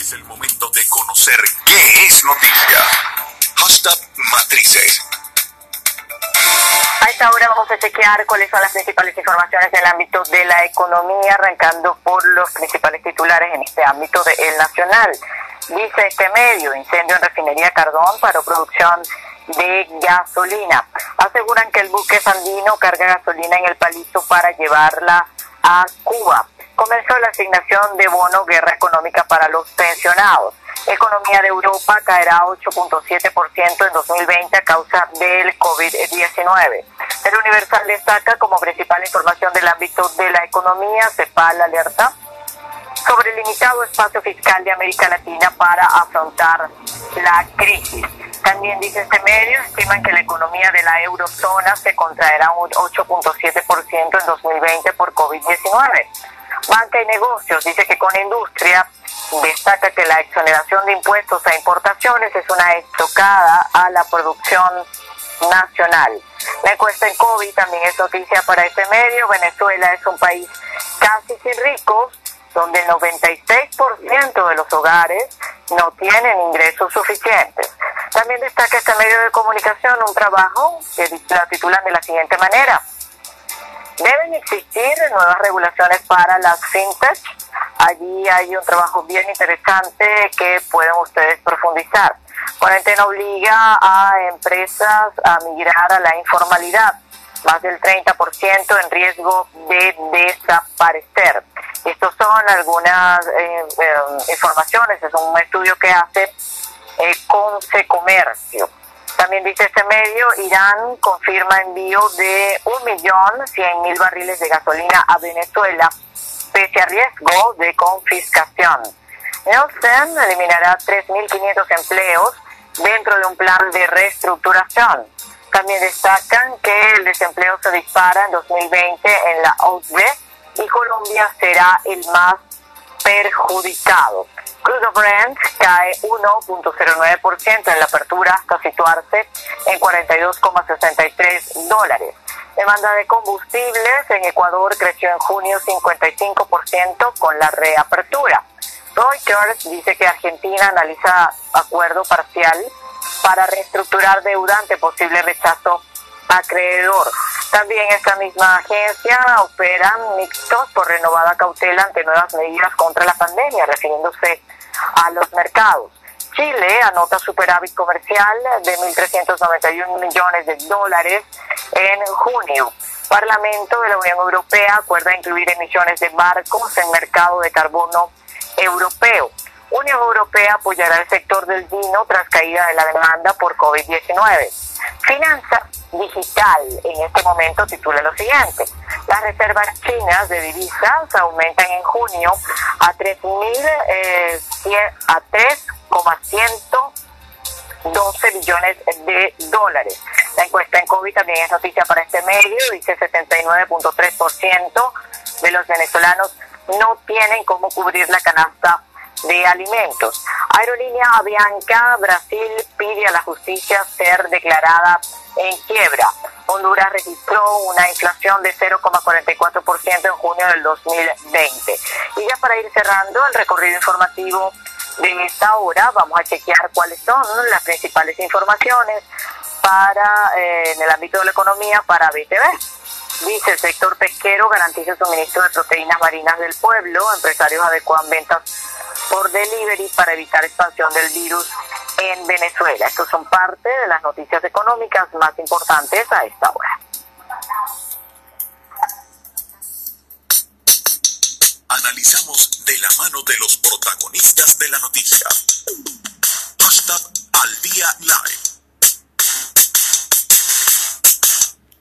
Es el momento de conocer qué es noticia. Hashtag Matrices. A esta hora vamos a chequear cuáles son las principales informaciones del ámbito de la economía, arrancando por los principales titulares en este ámbito del nacional. Dice este medio, incendio en refinería Cardón para producción de gasolina. Aseguran que el buque sandino carga gasolina en el palizo para llevarla a Cuba. Comenzó la asignación de bono guerra económica para los pensionados. Economía de Europa caerá 8.7% en 2020 a causa del COVID-19. El Universal destaca como principal información del ámbito de la economía, CEPAL alerta sobre el limitado espacio fiscal de América Latina para afrontar la crisis. También dice este medio, estiman que la economía de la eurozona se contraerá un 8.7% en 2020 por COVID-19. Banca y negocios dice que con industria destaca que la exoneración de impuestos a importaciones es una estocada a la producción nacional. La encuesta en COVID también es noticia para este medio. Venezuela es un país casi sin ricos, donde el 96% de los hogares no tienen ingresos suficientes. También destaca este medio de comunicación un trabajo que la titulan de la siguiente manera. Deben existir nuevas regulaciones para las fintech. Allí hay un trabajo bien interesante que pueden ustedes profundizar. Cuarentena obliga a empresas a migrar a la informalidad. Más del 30% en riesgo de desaparecer. Estos son algunas eh, eh, informaciones, es un estudio que hace eh, Conce Comercio. También dice este medio, Irán confirma envío de 1.100.000 barriles de gasolina a Venezuela, pese a riesgo de confiscación. Nelson eliminará 3.500 empleos dentro de un plan de reestructuración. También destacan que el desempleo se dispara en 2020 en la OCDE y Colombia será el más perjudicado. Crudo Brent cae 1.09% en la apertura hasta situarse en 42,63 dólares. Demanda de combustibles en Ecuador creció en junio 55% con la reapertura. Reuters dice que Argentina analiza acuerdo parcial para reestructurar deuda ante posible rechazo acreedor. También esta misma agencia opera mixtos por renovada cautela ante nuevas medidas contra la pandemia, refiriéndose a los mercados. Chile anota superávit comercial de 1.391 millones de dólares en junio. Parlamento de la Unión Europea acuerda incluir emisiones de barcos en mercado de carbono europeo. Unión Europea apoyará el sector del vino tras caída de la demanda por COVID-19. Finanza digital en este momento titula lo siguiente. Las reservas chinas de divisas aumentan en junio a 3.000 eh, 3,112 billones de dólares. La encuesta en COVID también es noticia para este medio, dice 79.3% de los venezolanos no tienen cómo cubrir la canasta de alimentos. Aerolínea Avianca Brasil pide a la justicia ser declarada en quiebra. Honduras registró una inflación de 0,44% en junio del 2020. Y ya para ir cerrando el recorrido informativo de esta hora, vamos a chequear cuáles son las principales informaciones para eh, en el ámbito de la economía para BTV. Dice el sector pesquero garantiza suministro de proteínas marinas del pueblo, empresarios adecuan ventas por delivery para evitar expansión del virus en Venezuela. Estos son parte de las noticias económicas más importantes a esta hora. Analizamos de la mano de los protagonistas de la noticia.